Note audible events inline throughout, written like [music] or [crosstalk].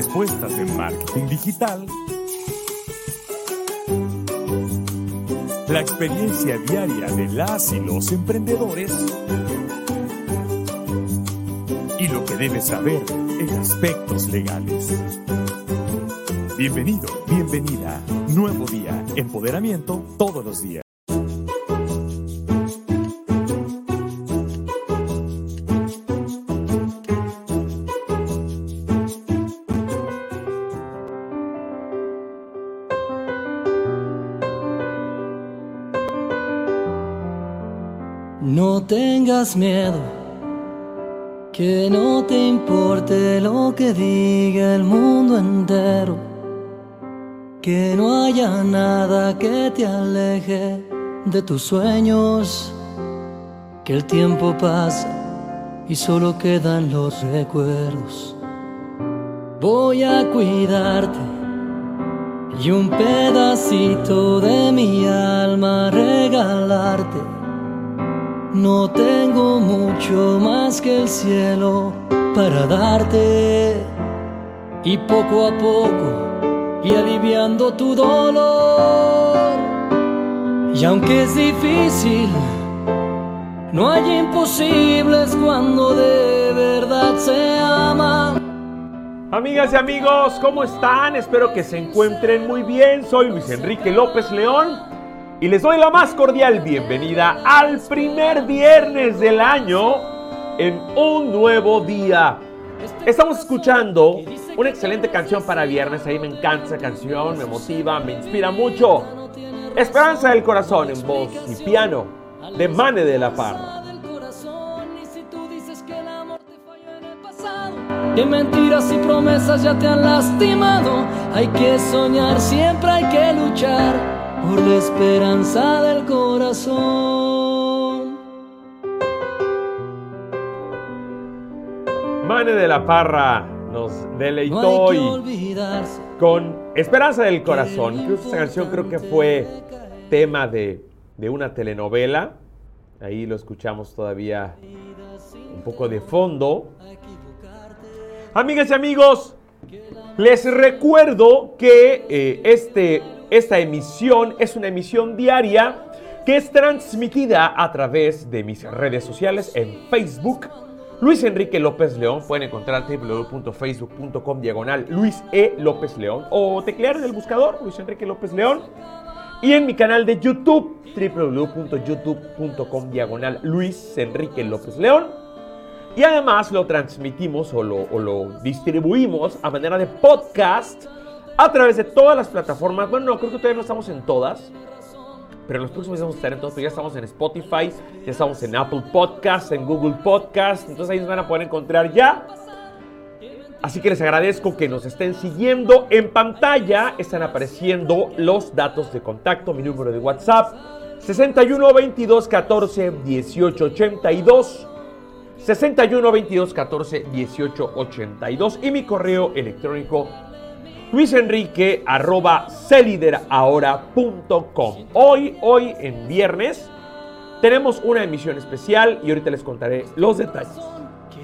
Respuestas de marketing digital. La experiencia diaria de las y los emprendedores. Y lo que debes saber en aspectos legales. Bienvenido, bienvenida. Nuevo día, empoderamiento todos los días. Miedo, que no te importe lo que diga el mundo entero, que no haya nada que te aleje de tus sueños, que el tiempo pasa y solo quedan los recuerdos. Voy a cuidarte y un pedacito de mi alma regalarte no tengo mucho más que el cielo para darte y poco a poco y aliviando tu dolor. Y aunque es difícil, no hay imposibles cuando de verdad se ama. Amigas y amigos, ¿cómo están? Espero que se encuentren muy bien. Soy Luis Enrique López León y les doy la más cordial bienvenida al primer viernes del año en un nuevo día. Estamos escuchando una excelente canción para viernes, ahí me encanta esa canción, me motiva, me inspira mucho. Esperanza del corazón en voz y piano de Mane de la Parra. Que mentiras y promesas ya te han lastimado. Hay que soñar, siempre hay que luchar por la esperanza del corazón. Mane de la Parra nos deleitó con Esperanza del Corazón. esta canción creo que fue tema de, de una telenovela. Ahí lo escuchamos todavía un poco de fondo. Amigas y amigos, les recuerdo que eh, este esta emisión es una emisión diaria que es transmitida a través de mis redes sociales en Facebook. Luis Enrique López León, pueden encontrar www.facebook.com diagonal Luis E. López León o teclear en el buscador Luis Enrique López León y en mi canal de YouTube www.youtube.com diagonal Luis Enrique López León. Y además lo transmitimos o lo, o lo distribuimos a manera de podcast a través de todas las plataformas. Bueno, no, creo que todavía no estamos en todas. Pero en los próximos días vamos a estar en todas. ya estamos en Spotify, ya estamos en Apple Podcast, en Google Podcast. Entonces ahí nos van a poder encontrar ya. Así que les agradezco que nos estén siguiendo. En pantalla están apareciendo los datos de contacto, mi número de WhatsApp 61 22 14 18 82. 61 22 14 18 82 y mi correo electrónico Luis Enrique arroba celideraahora.com. Hoy, hoy en viernes, tenemos una emisión especial y ahorita les contaré los detalles.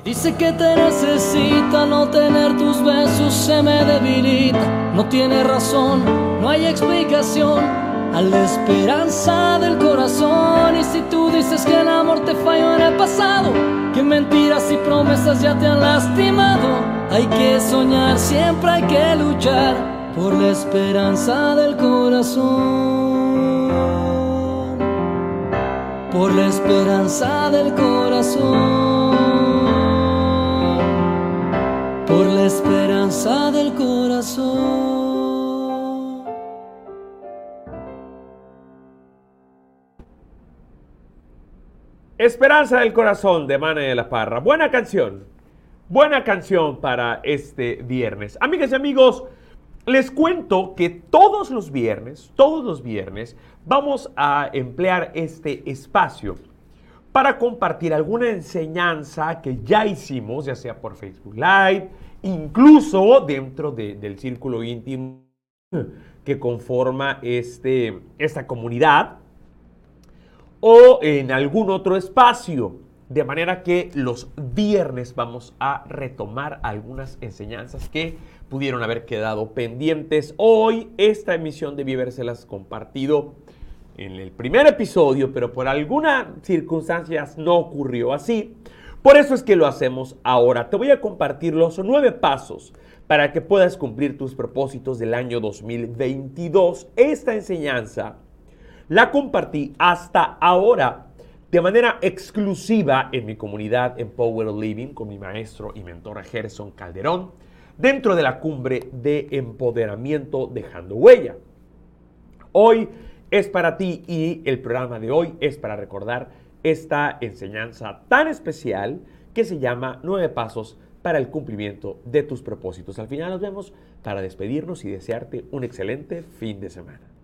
Dice que te necesita, no tener tus besos se me debilita. No tiene razón, no hay explicación a la esperanza del corazón. Y si tú dices que el amor te falló en el pasado, que mentiras y promesas ya te han lastimado. Hay que soñar, siempre hay que luchar por la esperanza del corazón. Por la esperanza del corazón. Por la esperanza del corazón. Esperanza del corazón de Mane de la Parra. Buena canción. Buena canción para este viernes. Amigas y amigos, les cuento que todos los viernes, todos los viernes, vamos a emplear este espacio para compartir alguna enseñanza que ya hicimos, ya sea por Facebook Live, incluso dentro del círculo íntimo que conforma este, esta comunidad, o en algún otro espacio. De manera que los viernes vamos a retomar algunas enseñanzas que pudieron haber quedado pendientes. Hoy esta emisión debí habérselas compartido en el primer episodio, pero por algunas circunstancias no ocurrió así. Por eso es que lo hacemos ahora. Te voy a compartir los nueve pasos para que puedas cumplir tus propósitos del año 2022. Esta enseñanza la compartí hasta ahora de manera exclusiva en mi comunidad Empower Living con mi maestro y mentor Gerson Calderón dentro de la cumbre de empoderamiento dejando huella. Hoy es para ti y el programa de hoy es para recordar esta enseñanza tan especial que se llama Nueve Pasos para el cumplimiento de tus propósitos. Al final nos vemos para despedirnos y desearte un excelente fin de semana.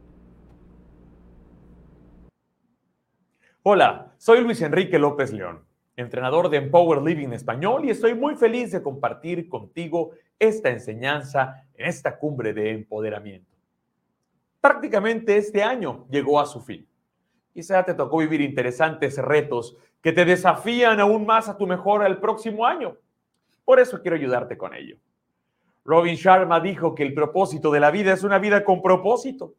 Hola, soy Luis Enrique López León, entrenador de Empower Living Español y estoy muy feliz de compartir contigo esta enseñanza en esta cumbre de empoderamiento. Prácticamente este año llegó a su fin. Quizá te tocó vivir interesantes retos que te desafían aún más a tu mejora el próximo año. Por eso quiero ayudarte con ello. Robin Sharma dijo que el propósito de la vida es una vida con propósito.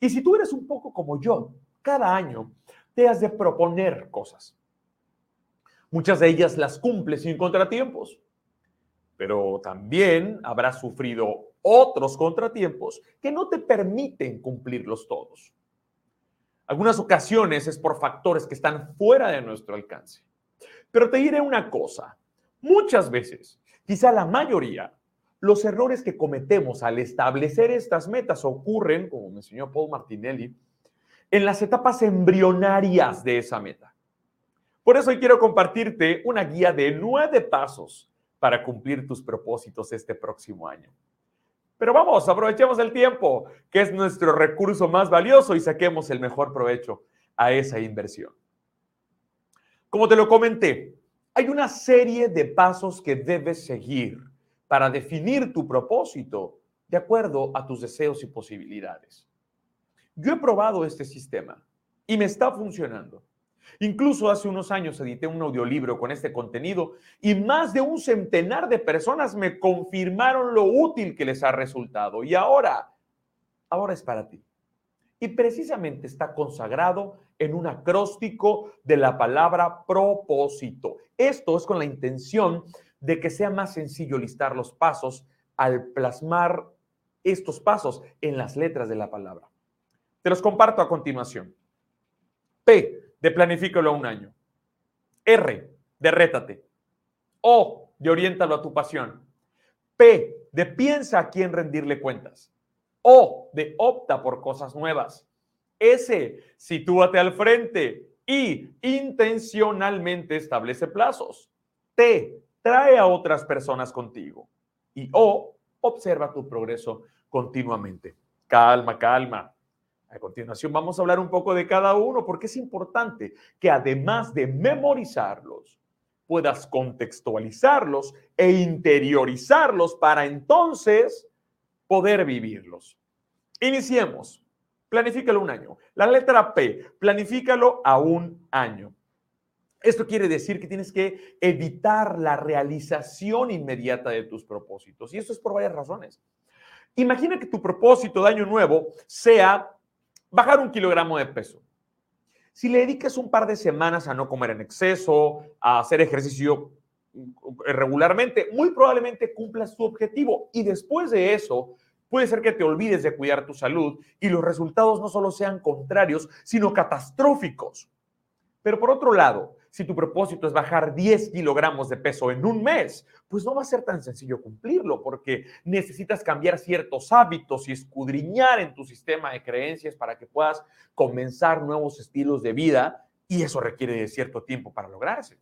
Y si tú eres un poco como yo, cada año te has de proponer cosas. Muchas de ellas las cumples sin contratiempos, pero también habrás sufrido otros contratiempos que no te permiten cumplirlos todos. Algunas ocasiones es por factores que están fuera de nuestro alcance. Pero te diré una cosa, muchas veces, quizá la mayoría, los errores que cometemos al establecer estas metas ocurren, como me enseñó Paul Martinelli, en las etapas embrionarias de esa meta. Por eso hoy quiero compartirte una guía de nueve pasos para cumplir tus propósitos este próximo año. Pero vamos, aprovechemos el tiempo, que es nuestro recurso más valioso y saquemos el mejor provecho a esa inversión. Como te lo comenté, hay una serie de pasos que debes seguir para definir tu propósito de acuerdo a tus deseos y posibilidades. Yo he probado este sistema y me está funcionando. Incluso hace unos años edité un audiolibro con este contenido y más de un centenar de personas me confirmaron lo útil que les ha resultado. Y ahora, ahora es para ti. Y precisamente está consagrado en un acróstico de la palabra propósito. Esto es con la intención de que sea más sencillo listar los pasos al plasmar estos pasos en las letras de la palabra. Te los comparto a continuación. P, de planifícalo a un año. R, de rétate. O, de oriéntalo a tu pasión. P, de piensa a quién rendirle cuentas. O, de opta por cosas nuevas. S, sitúate al frente. Y, intencionalmente establece plazos. T, trae a otras personas contigo. Y O, observa tu progreso continuamente. Calma, calma. A continuación vamos a hablar un poco de cada uno porque es importante que además de memorizarlos, puedas contextualizarlos e interiorizarlos para entonces poder vivirlos. Iniciemos. Planifícalo un año. La letra P, planifícalo a un año. Esto quiere decir que tienes que evitar la realización inmediata de tus propósitos. Y esto es por varias razones. Imagina que tu propósito de año nuevo sea bajar un kilogramo de peso. Si le dedicas un par de semanas a no comer en exceso, a hacer ejercicio regularmente, muy probablemente cumplas tu objetivo. Y después de eso, puede ser que te olvides de cuidar tu salud y los resultados no solo sean contrarios, sino catastróficos. Pero por otro lado, si tu propósito es bajar 10 kilogramos de peso en un mes, pues no va a ser tan sencillo cumplirlo porque necesitas cambiar ciertos hábitos y escudriñar en tu sistema de creencias para que puedas comenzar nuevos estilos de vida y eso requiere de cierto tiempo para lograrse.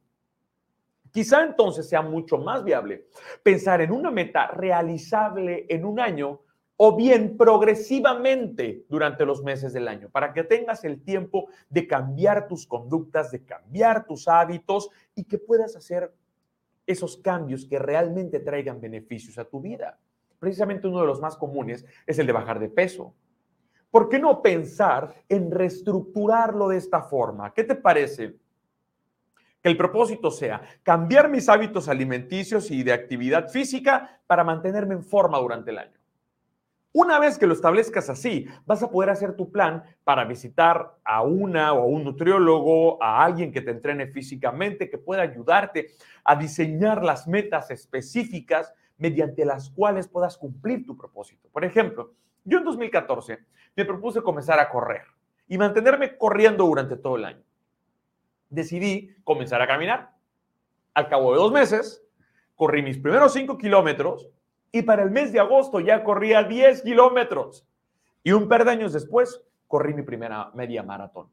Quizá entonces sea mucho más viable pensar en una meta realizable en un año o bien progresivamente durante los meses del año, para que tengas el tiempo de cambiar tus conductas, de cambiar tus hábitos y que puedas hacer esos cambios que realmente traigan beneficios a tu vida. Precisamente uno de los más comunes es el de bajar de peso. ¿Por qué no pensar en reestructurarlo de esta forma? ¿Qué te parece? Que el propósito sea cambiar mis hábitos alimenticios y de actividad física para mantenerme en forma durante el año. Una vez que lo establezcas así, vas a poder hacer tu plan para visitar a una o a un nutriólogo, a alguien que te entrene físicamente, que pueda ayudarte a diseñar las metas específicas mediante las cuales puedas cumplir tu propósito. Por ejemplo, yo en 2014 me propuse comenzar a correr y mantenerme corriendo durante todo el año decidí comenzar a caminar. Al cabo de dos meses, corrí mis primeros cinco kilómetros y para el mes de agosto ya corría 10 kilómetros. Y un par de años después, corrí mi primera media maratón.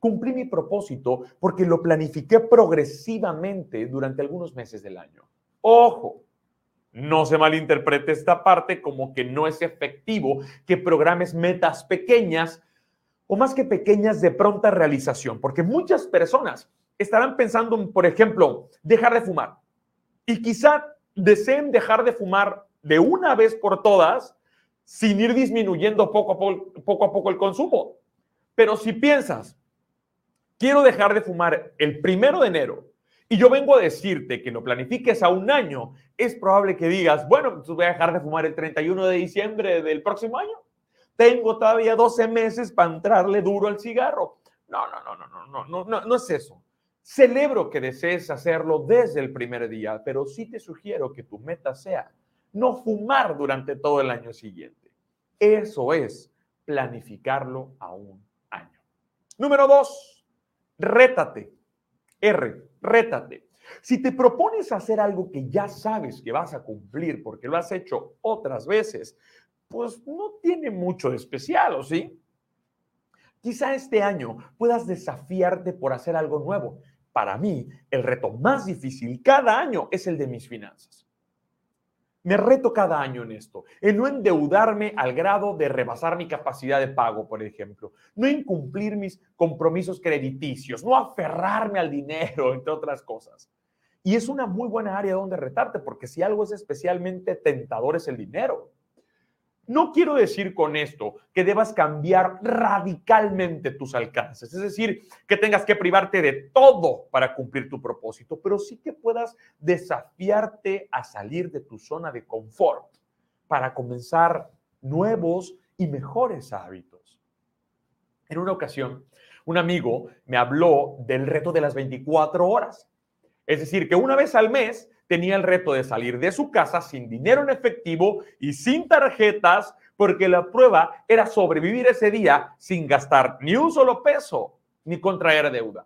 Cumplí mi propósito porque lo planifiqué progresivamente durante algunos meses del año. Ojo, no se malinterprete esta parte como que no es efectivo que programes metas pequeñas o más que pequeñas de pronta realización, porque muchas personas estarán pensando en, por ejemplo, dejar de fumar y quizá deseen dejar de fumar de una vez por todas sin ir disminuyendo poco a poco, poco a poco el consumo. Pero si piensas, quiero dejar de fumar el primero de enero y yo vengo a decirte que lo planifiques a un año, es probable que digas, bueno, tú voy a dejar de fumar el 31 de diciembre del próximo año. Tengo todavía 12 meses para entrarle duro al cigarro. No, no, no, no, no, no, no, no es eso. Celebro que desees hacerlo desde el primer día, pero sí te sugiero que tu meta sea no fumar durante todo el año siguiente. Eso es planificarlo a un año. Número dos, rétate. R, rétate. Si te propones hacer algo que ya sabes que vas a cumplir porque lo has hecho otras veces, pues no tiene mucho de especial, ¿o sí? Quizá este año puedas desafiarte por hacer algo nuevo. Para mí, el reto más difícil cada año es el de mis finanzas. Me reto cada año en esto, en no endeudarme al grado de rebasar mi capacidad de pago, por ejemplo, no incumplir mis compromisos crediticios, no aferrarme al dinero, [laughs] entre otras cosas. Y es una muy buena área donde retarte, porque si algo es especialmente tentador es el dinero. No quiero decir con esto que debas cambiar radicalmente tus alcances, es decir, que tengas que privarte de todo para cumplir tu propósito, pero sí que puedas desafiarte a salir de tu zona de confort para comenzar nuevos y mejores hábitos. En una ocasión, un amigo me habló del reto de las 24 horas. Es decir, que una vez al mes tenía el reto de salir de su casa sin dinero en efectivo y sin tarjetas, porque la prueba era sobrevivir ese día sin gastar ni un solo peso ni contraer deuda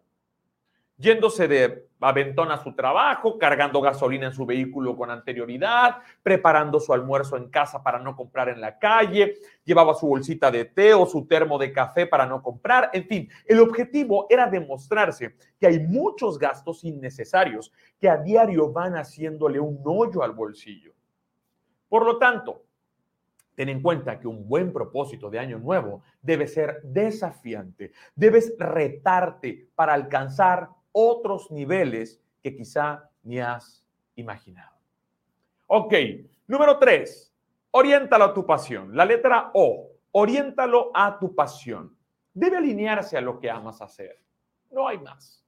yéndose de aventón a su trabajo, cargando gasolina en su vehículo con anterioridad, preparando su almuerzo en casa para no comprar en la calle, llevaba su bolsita de té o su termo de café para no comprar, en fin, el objetivo era demostrarse que hay muchos gastos innecesarios que a diario van haciéndole un hoyo al bolsillo. Por lo tanto, Ten en cuenta que un buen propósito de año nuevo debe ser desafiante. Debes retarte para alcanzar otros niveles que quizá ni has imaginado. Ok, número tres, oriéntalo a tu pasión. La letra O, oriéntalo a tu pasión. Debe alinearse a lo que amas hacer. No hay más.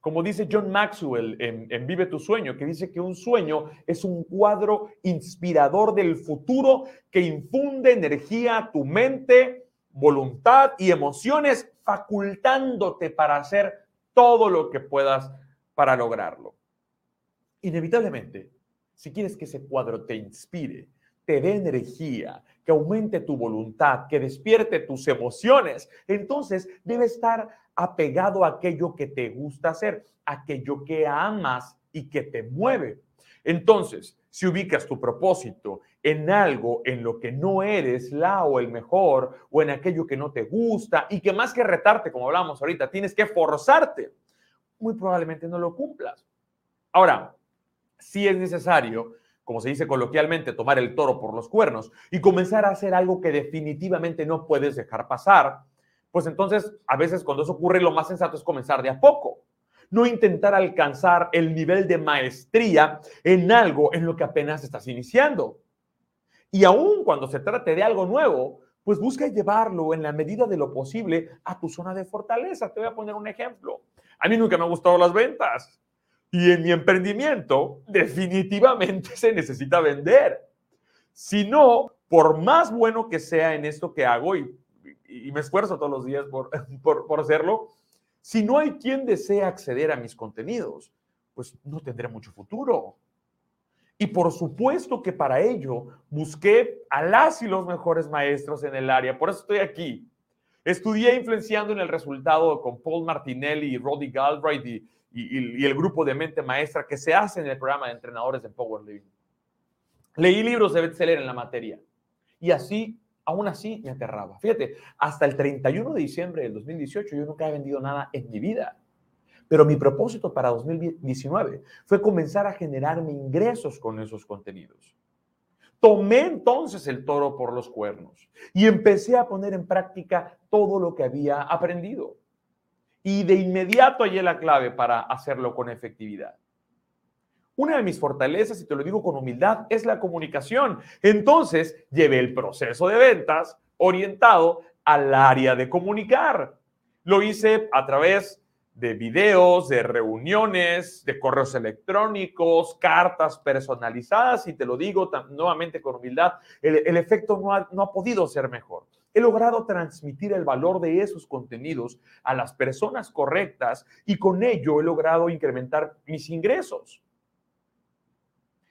Como dice John Maxwell en, en, Vive tu sueño, que dice que un sueño es un cuadro inspirador del futuro que infunde energía a tu mente, voluntad y emociones, facultándote para hacer todo lo que puedas para lograrlo. Inevitablemente, si quieres que ese cuadro te inspire, te dé energía, que aumente tu voluntad, que despierte tus emociones, entonces debe estar apegado a aquello que te gusta hacer, aquello que amas y que te mueve. Entonces, si ubicas tu propósito en algo en lo que no eres la o el mejor, o en aquello que no te gusta, y que más que retarte, como hablamos ahorita, tienes que forzarte, muy probablemente no lo cumplas. Ahora, si es necesario, como se dice coloquialmente, tomar el toro por los cuernos y comenzar a hacer algo que definitivamente no puedes dejar pasar, pues entonces a veces cuando eso ocurre lo más sensato es comenzar de a poco. No intentar alcanzar el nivel de maestría en algo en lo que apenas estás iniciando. Y aún cuando se trate de algo nuevo, pues busca llevarlo en la medida de lo posible a tu zona de fortaleza. Te voy a poner un ejemplo. A mí nunca me han gustado las ventas. Y en mi emprendimiento definitivamente [laughs] se necesita vender. Si no, por más bueno que sea en esto que hago y, me esfuerzo todos los días por, [laughs] por, por hacerlo, si no hay quien desea acceder a mis contenidos, pues no tendré mucho futuro. Y por supuesto que para ello busqué a las y los mejores maestros en el área. Por eso estoy aquí. Estudié influenciando en el resultado con Paul Martinelli y Roddy Galbraith y, el grupo de mente maestra que se hace en el programa de entrenadores de Power Living. Leí libros de bestseller en la materia y así, aún así, me aterraba. Fíjate, hasta el 31 de diciembre del 2018 yo nunca he vendido nada en mi vida. Pero mi propósito para 2019 fue comenzar a generarme ingresos con esos contenidos. Tomé entonces el toro por los cuernos y empecé a poner en práctica todo lo que había aprendido. Y de inmediato hallé la clave para hacerlo con efectividad. Una de mis fortalezas, y te lo digo con humildad, es la comunicación. Entonces, llevé el proceso de ventas orientado al área de comunicar. Lo hice a través de videos, de reuniones, de correos electrónicos, cartas personalizadas, y te lo digo nuevamente con humildad, el, efecto no ha, no ha podido ser mejor. He logrado transmitir el valor de esos contenidos a las personas correctas y con ello he logrado incrementar mis ingresos.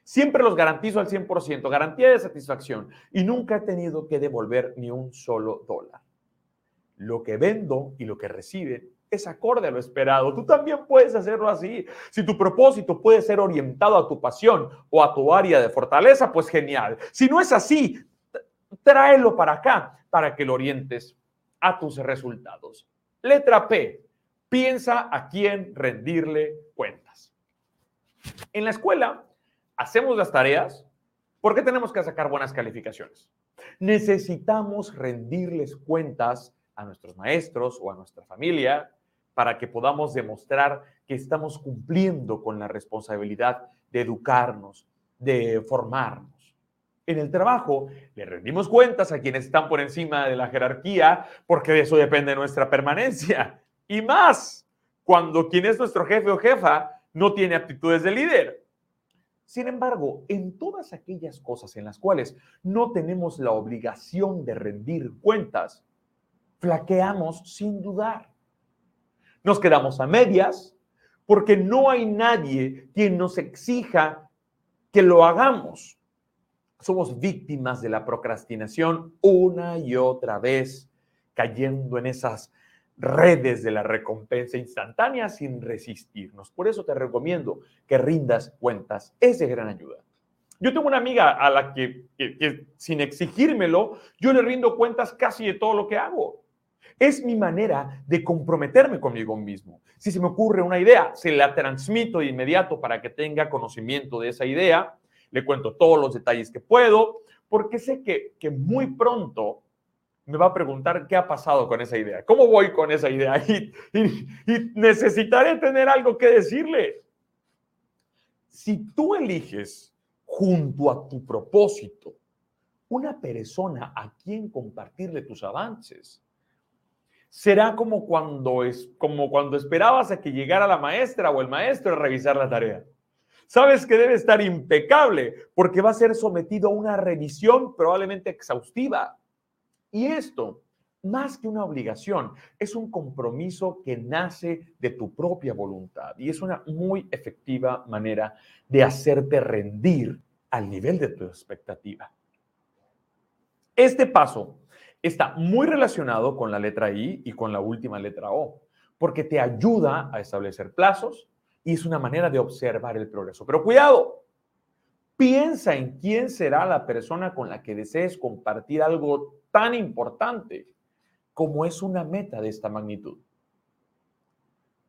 Siempre los garantizo al 100%, garantía de satisfacción y nunca he tenido que devolver ni un solo dólar. Lo que vendo y lo que recibe es acorde a lo esperado. Tú también puedes hacerlo así. Si tu propósito puede ser orientado a tu pasión o a tu área de fortaleza, pues genial. Si no es así, tráelo para acá para que lo orientes a tus resultados. Letra P. Piensa a quién rendirle cuentas. En la escuela hacemos las tareas porque tenemos que sacar buenas calificaciones. Necesitamos rendirles cuentas a nuestros maestros o a nuestra familia para que podamos demostrar que estamos cumpliendo con la responsabilidad de educarnos, de formarnos. En el trabajo le rendimos cuentas a quienes están por encima de la jerarquía porque de eso depende nuestra permanencia. Y más, cuando quien es nuestro jefe o jefa no tiene aptitudes de líder. Sin embargo, en todas aquellas cosas en las cuales no tenemos la obligación de rendir cuentas, flaqueamos sin dudar. Nos quedamos a medias porque no hay nadie quien nos exija que lo hagamos. Somos víctimas de la procrastinación una y otra vez, cayendo en esas redes de la recompensa instantánea sin resistirnos. Por eso te recomiendo que rindas cuentas. Es de gran ayuda. Yo tengo una amiga a la que, que, sin exigírmelo, yo le rindo cuentas casi de todo lo que hago. Es mi manera de comprometerme conmigo mismo. Si se me ocurre una idea, se la transmito de inmediato para que tenga conocimiento de esa idea. Le cuento todos los detalles que puedo, porque sé que, que muy pronto me va a preguntar qué ha pasado con esa idea, cómo voy con esa idea [laughs] y, y, necesitaré tener algo que decirle. Si tú eliges junto a tu propósito una persona a quien compartirle tus avances, será como cuando, es, como cuando esperabas a que llegara la maestra o el maestro a revisar la tarea. Sabes que debe estar impecable porque va a ser sometido a una revisión probablemente exhaustiva. Y esto, más que una obligación, es un compromiso que nace de tu propia voluntad y es una muy efectiva manera de hacerte rendir al nivel de tu expectativa. Este paso está muy relacionado con la letra I y con la última letra O, porque te ayuda a establecer plazos y es una manera de observar el progreso. Pero cuidado, piensa en quién será la persona con la que desees compartir algo tan importante como es una meta de esta magnitud.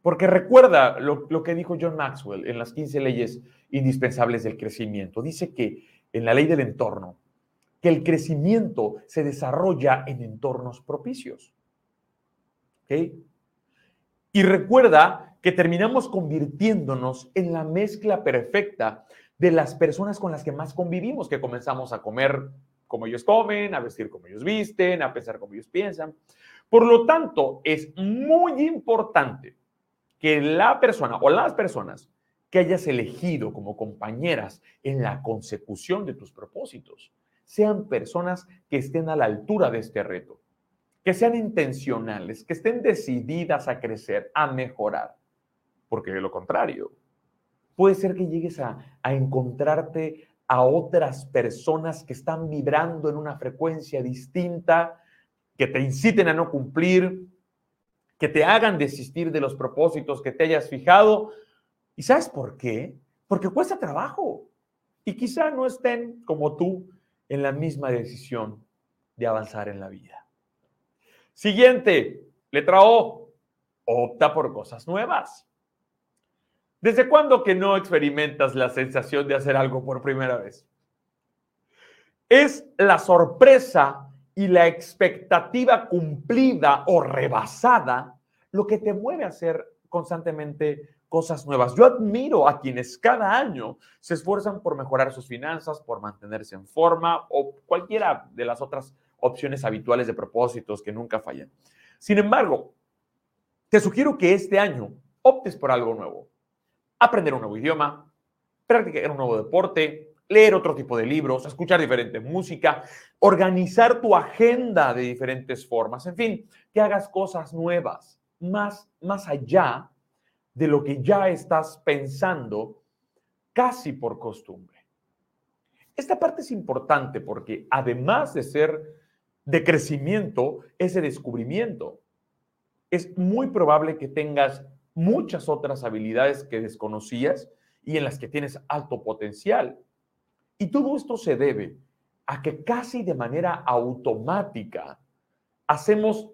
Porque recuerda lo, lo, que dijo John Maxwell en las 15 leyes indispensables del crecimiento. Dice que en la ley del entorno, que el crecimiento se desarrolla en entornos propicios. Y recuerda que terminamos convirtiéndonos en la mezcla perfecta de las personas con las que más convivimos, que comenzamos a comer como ellos comen, a vestir como ellos visten, a pensar como ellos piensan. Por lo tanto, es muy importante que la persona o las personas que hayas elegido como compañeras en la consecución de tus propósitos sean personas que estén a la altura de este reto, que sean intencionales, que estén decididas a crecer, a mejorar, porque de lo contrario, puede ser que llegues a, encontrarte a otras personas que están vibrando en una frecuencia distinta, que te inciten a no cumplir, que te hagan desistir de los propósitos que te hayas fijado. ¿Y sabes por qué? Porque cuesta trabajo. Y quizá no estén como tú en la misma decisión de avanzar en la vida. Siguiente, letra O, opta por cosas nuevas. ¿Desde cuándo que no experimentas la sensación de hacer algo por primera vez? Es la sorpresa y la expectativa cumplida o rebasada lo que te mueve a hacer constantemente cosas nuevas. Yo admiro a quienes cada año se esfuerzan por mejorar sus finanzas, por mantenerse en forma o cualquiera de las otras opciones habituales de propósitos que nunca fallan. Sin embargo, te sugiero que este año optes por algo nuevo. Aprender un nuevo idioma, practicar un nuevo deporte, leer otro tipo de libros, escuchar diferente música, organizar tu agenda de diferentes formas, en fin, que hagas cosas nuevas, más, más allá de lo que ya estás pensando casi por costumbre. Esta parte es importante porque además de ser de crecimiento, es de descubrimiento. Es muy probable que tengas muchas otras habilidades que desconocías y en las que tienes alto potencial. Y todo esto se debe a que casi de manera automática hacemos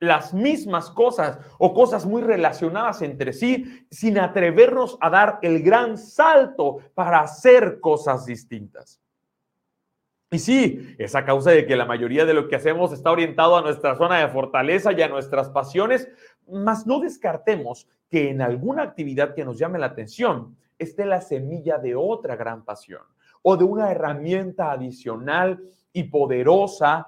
las mismas cosas o cosas muy relacionadas entre sí sin atrevernos a dar el gran salto para hacer cosas distintas. Y sí, es a causa de que la mayoría de lo que hacemos está orientado a nuestra zona de fortaleza y a nuestras pasiones, mas no descartemos que en alguna actividad que nos llame la atención esté la semilla de otra gran pasión o de una herramienta adicional y poderosa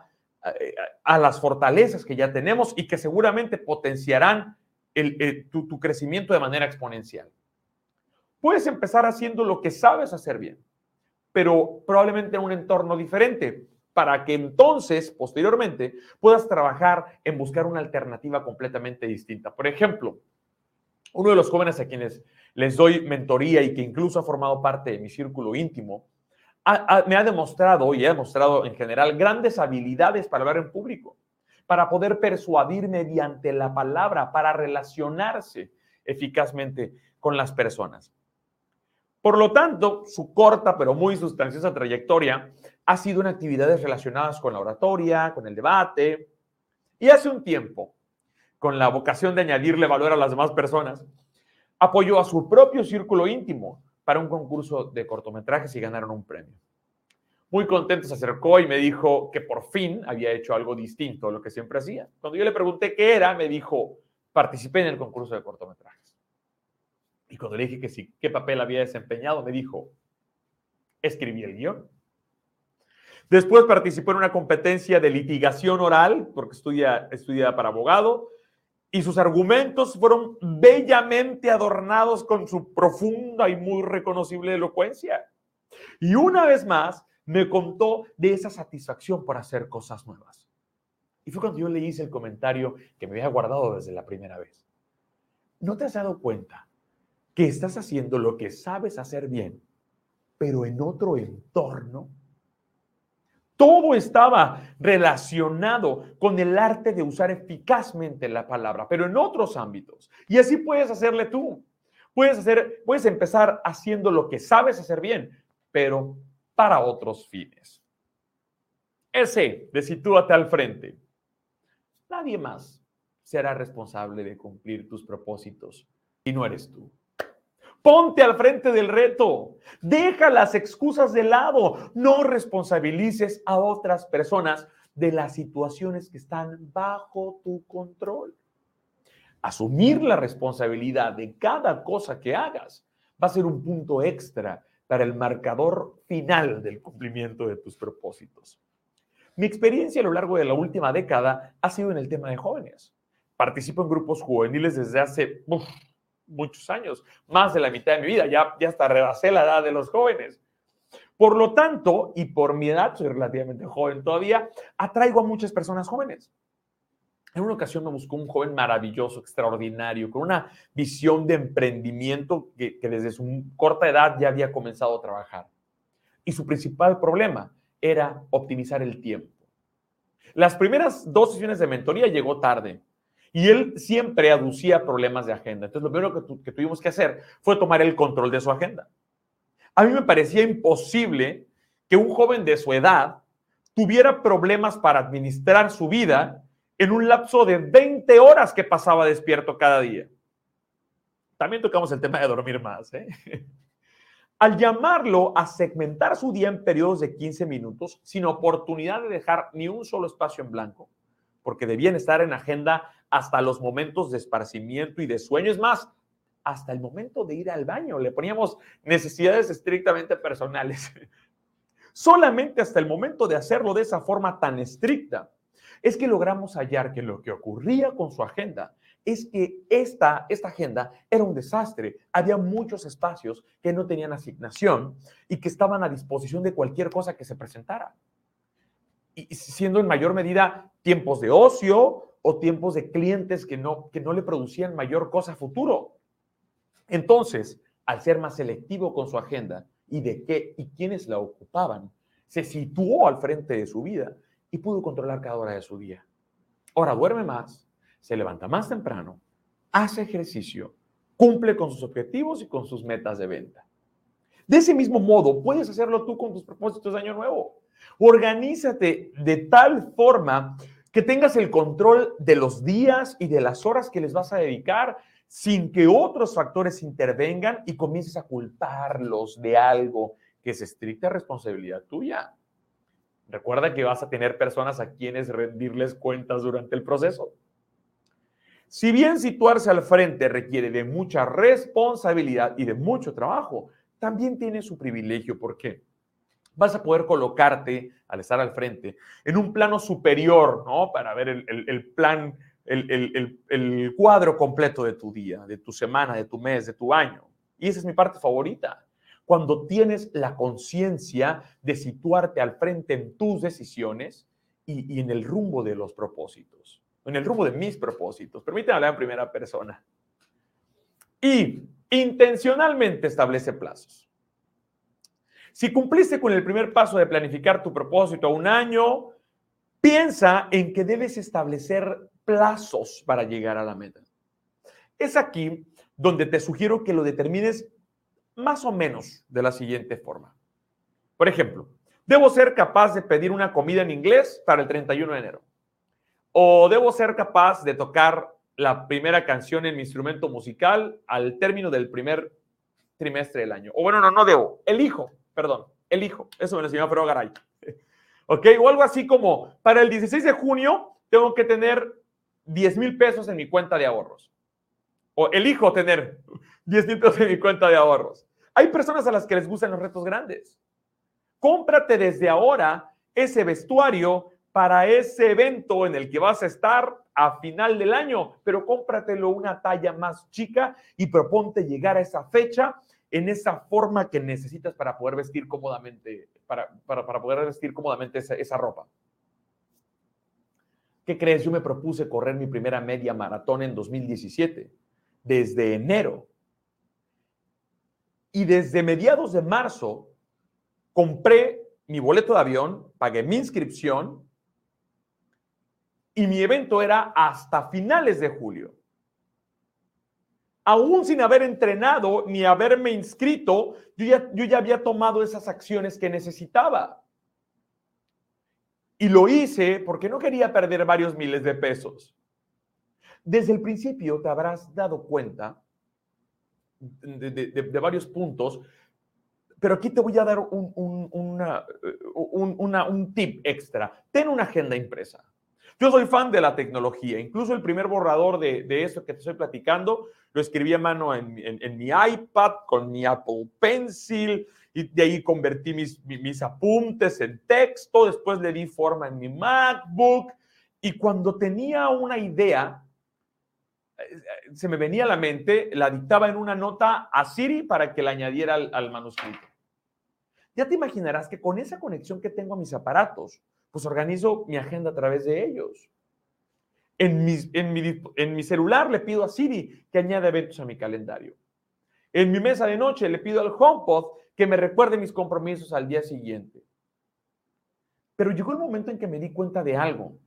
a, las fortalezas que ya tenemos y que seguramente potenciarán tu, tu crecimiento de manera exponencial. Puedes empezar haciendo lo que sabes hacer bien, pero probablemente en un entorno diferente, para que entonces, posteriormente, puedas trabajar en buscar una alternativa completamente distinta. Por ejemplo, uno de los jóvenes a quienes les doy mentoría y que incluso ha formado parte de mi círculo íntimo, me ha demostrado y ha demostrado en general grandes habilidades para hablar en público, para poder persuadir mediante la palabra, para relacionarse eficazmente con las personas. Por lo tanto, su corta pero muy sustanciosa trayectoria ha sido en actividades relacionadas con la oratoria, con el debate, y hace un tiempo, con la vocación de añadirle valor a las demás personas, apoyó a su propio círculo íntimo para un concurso de cortometrajes y ganaron un premio. Muy contento se acercó y me dijo que por fin había hecho algo distinto a lo que siempre hacía. Cuando yo le pregunté qué era, me dijo, participé en el concurso de cortometrajes. Y cuando le dije que sí, qué papel había desempeñado, me dijo, escribí el guion. Después participó en una competencia de litigación oral, porque estudia, estudia para abogado, y sus argumentos fueron bellamente adornados con su profunda y muy reconocible elocuencia. Y una vez más me contó de esa satisfacción por hacer cosas nuevas. Y fue cuando yo le hice el comentario que me había guardado desde la primera vez. ¿No te has dado cuenta que estás haciendo lo que sabes hacer bien, pero en otro entorno? Todo estaba relacionado con el arte de usar eficazmente la palabra, pero en otros ámbitos. Y así puedes hacerle tú. Puedes, hacer, puedes empezar haciendo lo que sabes hacer bien, pero para otros fines. Ese de sitúate al frente. Nadie más será responsable de cumplir tus propósitos y no eres tú. Ponte al frente del reto. Deja las excusas de lado. No responsabilices a otras personas de las situaciones que están bajo tu control. Asumir la responsabilidad de cada cosa que hagas va a ser un punto extra para el marcador final del cumplimiento de tus propósitos. Mi experiencia a lo largo de la última década ha sido en el tema de jóvenes. Participo en grupos juveniles desde hace muchos años, más de la mitad de mi vida, ya, ya hasta rebasé la edad de los jóvenes. Por lo tanto, y por mi edad, soy relativamente joven todavía, atraigo a muchas personas jóvenes. En una ocasión me buscó un joven maravilloso, extraordinario, con una visión de emprendimiento que, que, desde su corta edad ya había comenzado a trabajar. Y su principal problema era optimizar el tiempo. Las primeras dos sesiones de mentoría llegó tarde y él siempre aducía problemas de agenda. Entonces, lo primero que, que tuvimos que hacer fue tomar el control de su agenda. A mí me parecía imposible que un joven de su edad tuviera problemas para administrar su vida en un lapso de 20 horas que pasaba despierto cada día. También tocamos el tema de dormir más. ¿eh? [laughs] Al llamarlo a segmentar su día en periodos de 15 minutos, sin oportunidad de dejar ni un solo espacio en blanco, porque debían estar en agenda hasta los momentos de esparcimiento y de sueño. Es más, hasta el momento de ir al baño. Le poníamos necesidades estrictamente personales. [laughs] Solamente hasta el momento de hacerlo de esa forma tan estricta es que logramos hallar que lo que ocurría con su agenda es que esta, esta agenda era un desastre. Había muchos espacios que no tenían asignación y que estaban a disposición de cualquier cosa que se presentara. Y siendo en mayor medida tiempos de ocio o tiempos de clientes que no, que no le producían mayor cosa futuro. Entonces, al ser más selectivo con su agenda y de qué y quiénes la ocupaban, se situó al frente de su vida y pudo controlar cada hora de su día. Ahora duerme más, se levanta más temprano, hace ejercicio, cumple con sus objetivos y con sus metas de venta. De ese mismo modo, puedes hacerlo tú con tus propósitos de año nuevo. Organízate de tal forma que tengas el control de los días y de las horas que les vas a dedicar sin que otros factores intervengan y comiences a culparlos de algo que es estricta responsabilidad tuya. Recuerda que vas a tener personas a quienes rendirles cuentas durante el proceso. Si bien situarse al frente requiere de mucha responsabilidad y de mucho trabajo, también tiene su privilegio porque vas a poder colocarte al estar al frente en un plano superior, ¿no? Para ver el, plan el, cuadro completo de tu día, de tu semana, de tu mes, de tu año. Y esa es mi parte favorita. Cuando tienes la conciencia de situarte al frente en tus decisiones y, en el rumbo de los propósitos, en el rumbo de mis propósitos. Permítame hablar en primera persona. Y intencionalmente establece plazos. Si cumpliste con el primer paso de planificar tu propósito a un año, piensa en que debes establecer plazos para llegar a la meta. Es aquí donde te sugiero que lo determines más o menos de la siguiente forma. Por ejemplo, debo ser capaz de pedir una comida en inglés para el 31 de enero. O debo ser capaz de tocar la primera canción en mi instrumento musical al término del primer trimestre del año. O bueno, no, no debo. Elijo, perdón, elijo. Eso me lo enseñó Fredo Garay. [laughs] ¿Ok? O algo así como, para el 16 de junio tengo que tener 10 mil pesos en mi cuenta de ahorros. O elijo tener [laughs] 10 mil pesos en mi cuenta de ahorros. Hay personas a las que les gustan los retos grandes. Cómprate desde ahora ese vestuario para ese evento en el que vas a estar a final del año, pero cómpratelo una talla más chica y proponte llegar a esa fecha en esa forma que necesitas para poder vestir cómodamente, para, para, poder vestir cómodamente esa, esa ropa. ¿Qué crees? Yo me propuse correr mi primera media maratón en 2017, desde enero. Y desde mediados de marzo compré mi boleto de avión, pagué mi inscripción y mi evento era hasta finales de julio. Aún sin haber entrenado ni haberme inscrito, yo ya, yo ya había tomado esas acciones que necesitaba. Y lo hice porque no quería perder varios miles de pesos. Desde el principio te habrás dado cuenta de, varios puntos, pero aquí te voy a dar un, un tip extra. Ten una agenda impresa. Yo soy fan de la tecnología, incluso el primer borrador de, de eso que te estoy platicando lo escribí a mano en, mi iPad con mi Apple Pencil y de ahí convertí mis, mis apuntes en texto, después le di forma en mi MacBook y cuando tenía una idea, eh, se me venía a la mente, la dictaba en una nota a Siri para que la añadiera al, al manuscrito. Ya te imaginarás que con esa conexión que tengo a mis aparatos, pues organizo mi agenda a través de ellos. En mi, en, mi, celular le pido a Siri que añade eventos a mi calendario. En mi mesa de noche le pido al HomePod que me recuerde mis compromisos al día siguiente. Pero llegó el momento en que me di cuenta de algo.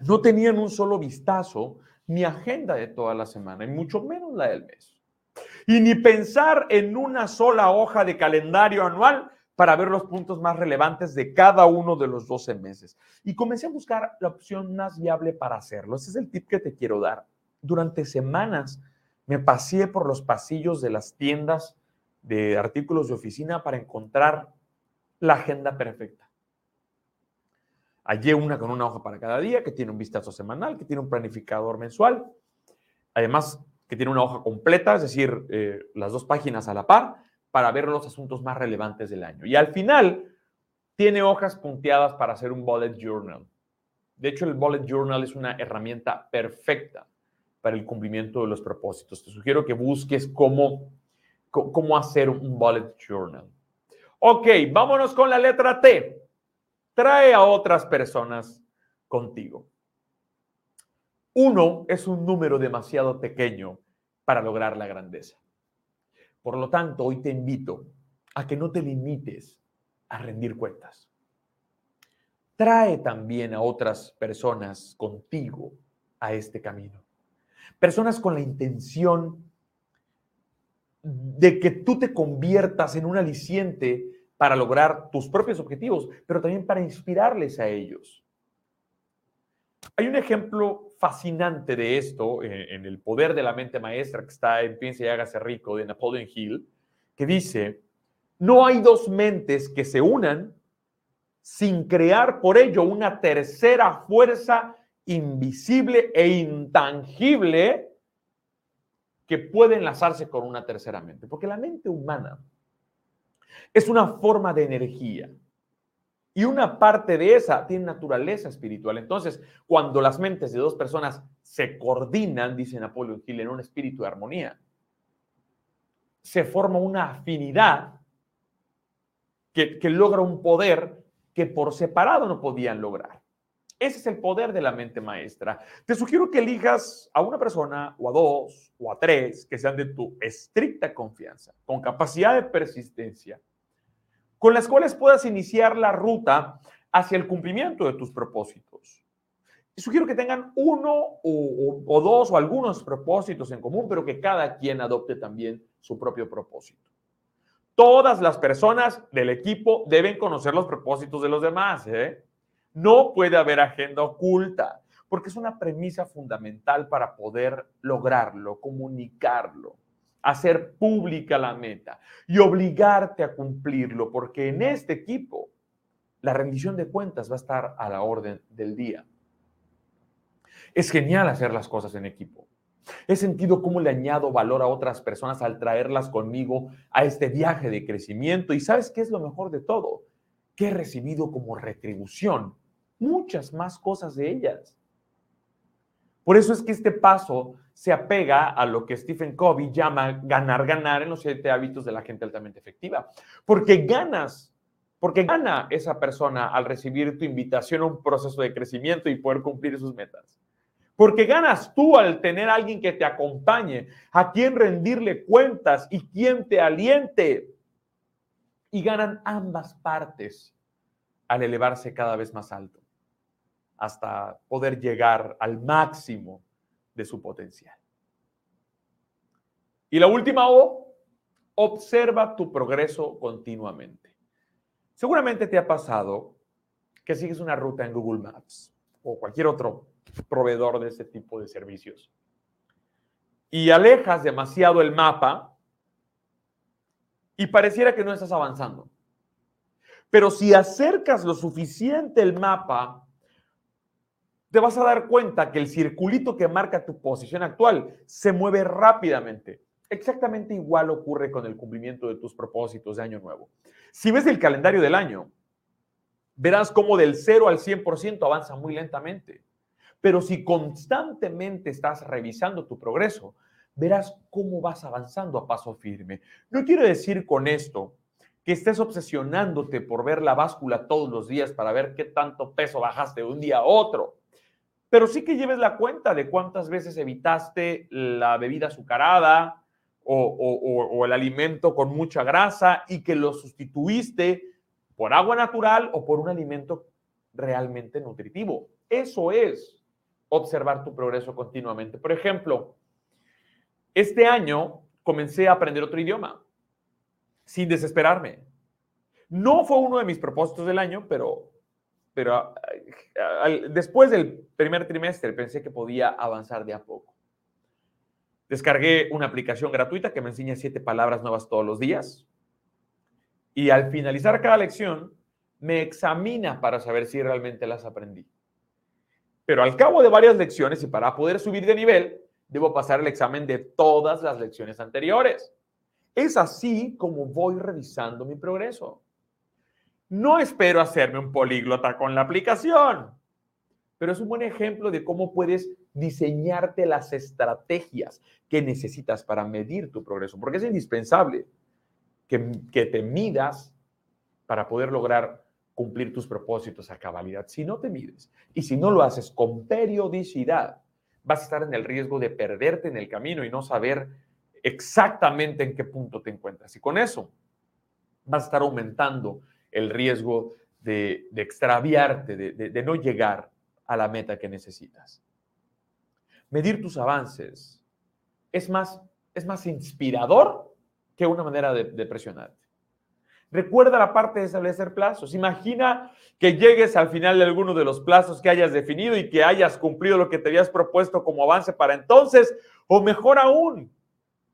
No tenía en un solo vistazo mi agenda de toda la semana, y mucho menos la del mes. Y ni pensar en una sola hoja de calendario anual para ver los puntos más relevantes de cada uno de los 12 meses. Y comencé a buscar la opción más viable para hacerlo. Ese es el tip que te quiero dar. Durante semanas me paseé por los pasillos de las tiendas de artículos de oficina para encontrar la agenda perfecta. Hallé una con una hoja para cada día, que tiene un vistazo semanal, que tiene un planificador mensual, además que tiene una hoja completa, es decir, eh, las dos páginas a la par, para ver los asuntos más relevantes del año. Y al final tiene hojas punteadas para hacer un bullet journal. De hecho, el bullet journal es una herramienta perfecta para el cumplimiento de los propósitos. Te sugiero que busques cómo, cómo hacer un bullet journal. Ok, vámonos con la letra T. Trae a otras personas contigo. Uno es un número demasiado pequeño para lograr la grandeza. Por lo tanto, hoy te invito a que no te limites a rendir cuentas. Trae también a otras personas contigo a este camino. Personas con la intención de que tú te conviertas en un aliciente para lograr tus propios objetivos, pero también para inspirarles a ellos. Hay un ejemplo fascinante de esto eh, en, El poder de la mente maestra que está en Piensa y hágase rico de Napoleon Hill, que dice, no hay dos mentes que se unan sin crear por ello una tercera fuerza invisible e intangible que puede enlazarse con una tercera mente. Porque la mente humana es una forma de energía y una parte de esa tiene naturaleza espiritual. Entonces, cuando las mentes de dos personas se coordinan, dice Napoleón Hill, en un espíritu de armonía, se forma una afinidad que, que logra un poder que por separado no podían lograr. Ese es el poder de la mente maestra. Te sugiero que elijas a una persona o a dos o a tres que sean de tu estricta confianza, con capacidad de persistencia, con las cuales puedas iniciar la ruta hacia el cumplimiento de tus propósitos. Sugiero que tengan uno o, dos o algunos propósitos en común, pero que cada quien adopte también su propio propósito. Todas las personas del equipo deben conocer los propósitos de los demás. ¿eh? No puede haber agenda oculta, porque es una premisa fundamental para poder lograrlo, comunicarlo hacer pública la meta y obligarte a cumplirlo, porque en este equipo la rendición de cuentas va a estar a la orden del día. Es genial hacer las cosas en equipo. He sentido cómo le añado valor a otras personas al traerlas conmigo a este viaje de crecimiento. Y sabes qué es lo mejor de todo? Que he recibido como retribución muchas más cosas de ellas. Por eso es que este paso se apega a lo que Stephen Covey llama ganar, ganar en los siete hábitos de la gente altamente efectiva. Porque ganas, porque gana esa persona al recibir tu invitación a un proceso de crecimiento y poder cumplir sus metas. Porque ganas tú al tener a alguien que te acompañe, a quien rendirle cuentas y quien te aliente. Y ganan ambas partes al elevarse cada vez más alto hasta poder llegar al máximo de su potencial. Y la última O, observa tu progreso continuamente. Seguramente te ha pasado que sigues una ruta en Google Maps o cualquier otro proveedor de este tipo de servicios. Y alejas demasiado el mapa y pareciera que no estás avanzando. Pero si acercas lo suficiente el mapa, te vas a dar cuenta que el circulito que marca tu posición actual se mueve rápidamente. Exactamente igual ocurre con el cumplimiento de tus propósitos de año nuevo. Si ves el calendario del año, verás cómo del 0 al 100% avanza muy lentamente. Pero si constantemente estás revisando tu progreso, verás cómo vas avanzando a paso firme. No quiero decir con esto que estés obsesionándote por ver la báscula todos los días para ver qué tanto peso bajaste de un día a otro, pero sí que lleves la cuenta de cuántas veces evitaste la bebida azucarada o, el alimento con mucha grasa y que lo sustituiste por agua natural o por un alimento realmente nutritivo. Eso es observar tu progreso continuamente. Por ejemplo, este año comencé a aprender otro idioma sin desesperarme. No fue uno de mis propósitos del año, pero, pero después del primer trimestre pensé que podía avanzar de a poco. Descargué una aplicación gratuita que me enseña siete palabras nuevas todos los días. Y al finalizar cada lección, me examina para saber si realmente las aprendí. Pero al cabo de varias lecciones y para poder subir de nivel, debo pasar el examen de todas las lecciones anteriores. Es así como voy revisando mi progreso. No espero hacerme un políglota con la aplicación, pero es un buen ejemplo de cómo puedes diseñarte las estrategias que necesitas para medir tu progreso, porque es indispensable que, te midas para poder lograr cumplir tus propósitos a cabalidad. Si no te mides y si no lo haces con periodicidad, vas a estar en el riesgo de perderte en el camino y no saber exactamente en qué punto te encuentras. Y con eso vas a estar aumentando el riesgo de, extraviarte, de, no llegar a la meta que necesitas. Medir tus avances es más, es más inspirador que una manera de, de presionarte. Recuerda la parte de establecer plazos. Imagina que llegues al final de alguno de los plazos que hayas definido y que hayas cumplido lo que te habías propuesto como avance para entonces, o mejor aún,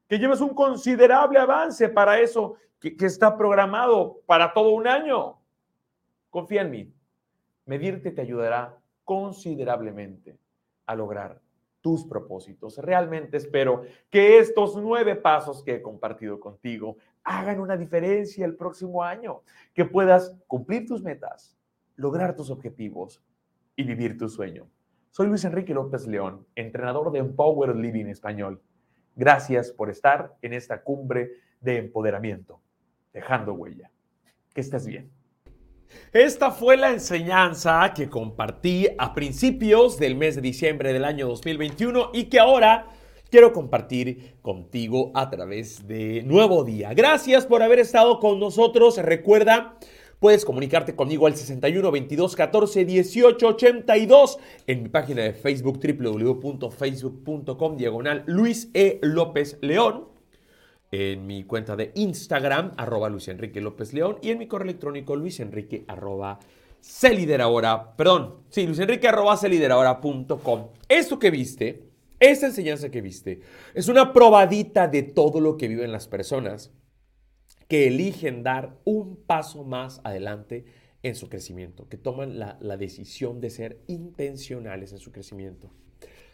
que lleves un considerable avance para eso que, está programado para todo un año. Confía en mí. Medirte te ayudará considerablemente a lograr tus propósitos. Realmente espero que estos nueve pasos que he compartido contigo hagan una diferencia el próximo año, que puedas cumplir tus metas, lograr tus objetivos y vivir tu sueño. Soy Luis Enrique López León, entrenador de Empower Living Español. Gracias por estar en esta cumbre de empoderamiento, dejando huella. Que estés bien. Esta fue la enseñanza que compartí a principios del mes de diciembre del año 2021 y que ahora quiero compartir contigo a través de Nuevo Día. Gracias por haber estado con nosotros. Recuerda, puedes comunicarte conmigo al 61 22 14 18 82 en mi página de Facebook www.facebook.com diagonal Luis E. López León en mi cuenta de Instagram, arroba Luis Enrique López León, y en mi correo electrónico, luisenrique, arroba perdón, sí, luisenrique, arroba Esto que viste esta enseñanza que viste es una probadita de todo lo que viven las personas que eligen dar un paso más adelante en su crecimiento, que toman la, la decisión de ser intencionales en su crecimiento.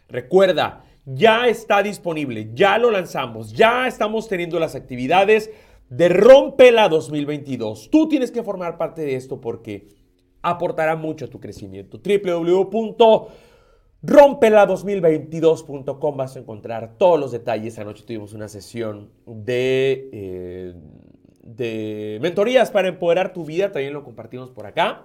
Recuerda, ya está disponible, ya lo lanzamos, ya estamos teniendo las actividades de Rompela 2022. Tú tienes que formar parte de esto porque aportará mucho a tu crecimiento. www Rompela2022.com vas a encontrar todos los detalles. Anoche tuvimos una sesión de, eh, de mentorías para empoderar tu vida. También lo compartimos por acá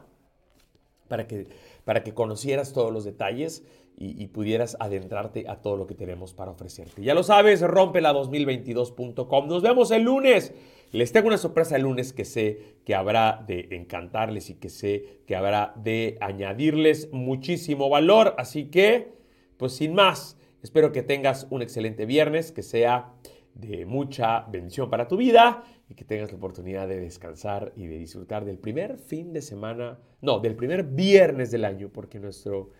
para que, para que conocieras todos los detalles y, pudieras adentrarte a todo lo que tenemos para ofrecerte. Ya lo sabes, rompela2022.com. Nos vemos el lunes. Les tengo una sorpresa el lunes que sé que habrá de encantarles y que sé que habrá de añadirles muchísimo valor. Así que, pues sin más, espero que tengas un excelente viernes, que sea de mucha bendición para tu vida y que tengas la oportunidad de descansar y de disfrutar del primer fin de semana, no, del primer viernes del año, porque nuestro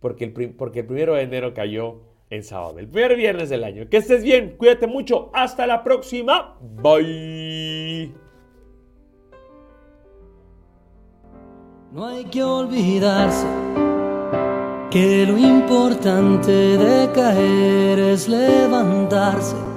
porque el, porque el primero de enero cayó en sábado, el primer viernes del año. Que estés bien, cuídate mucho, hasta la próxima, bye. No hay que olvidarse que lo importante de caer es levantarse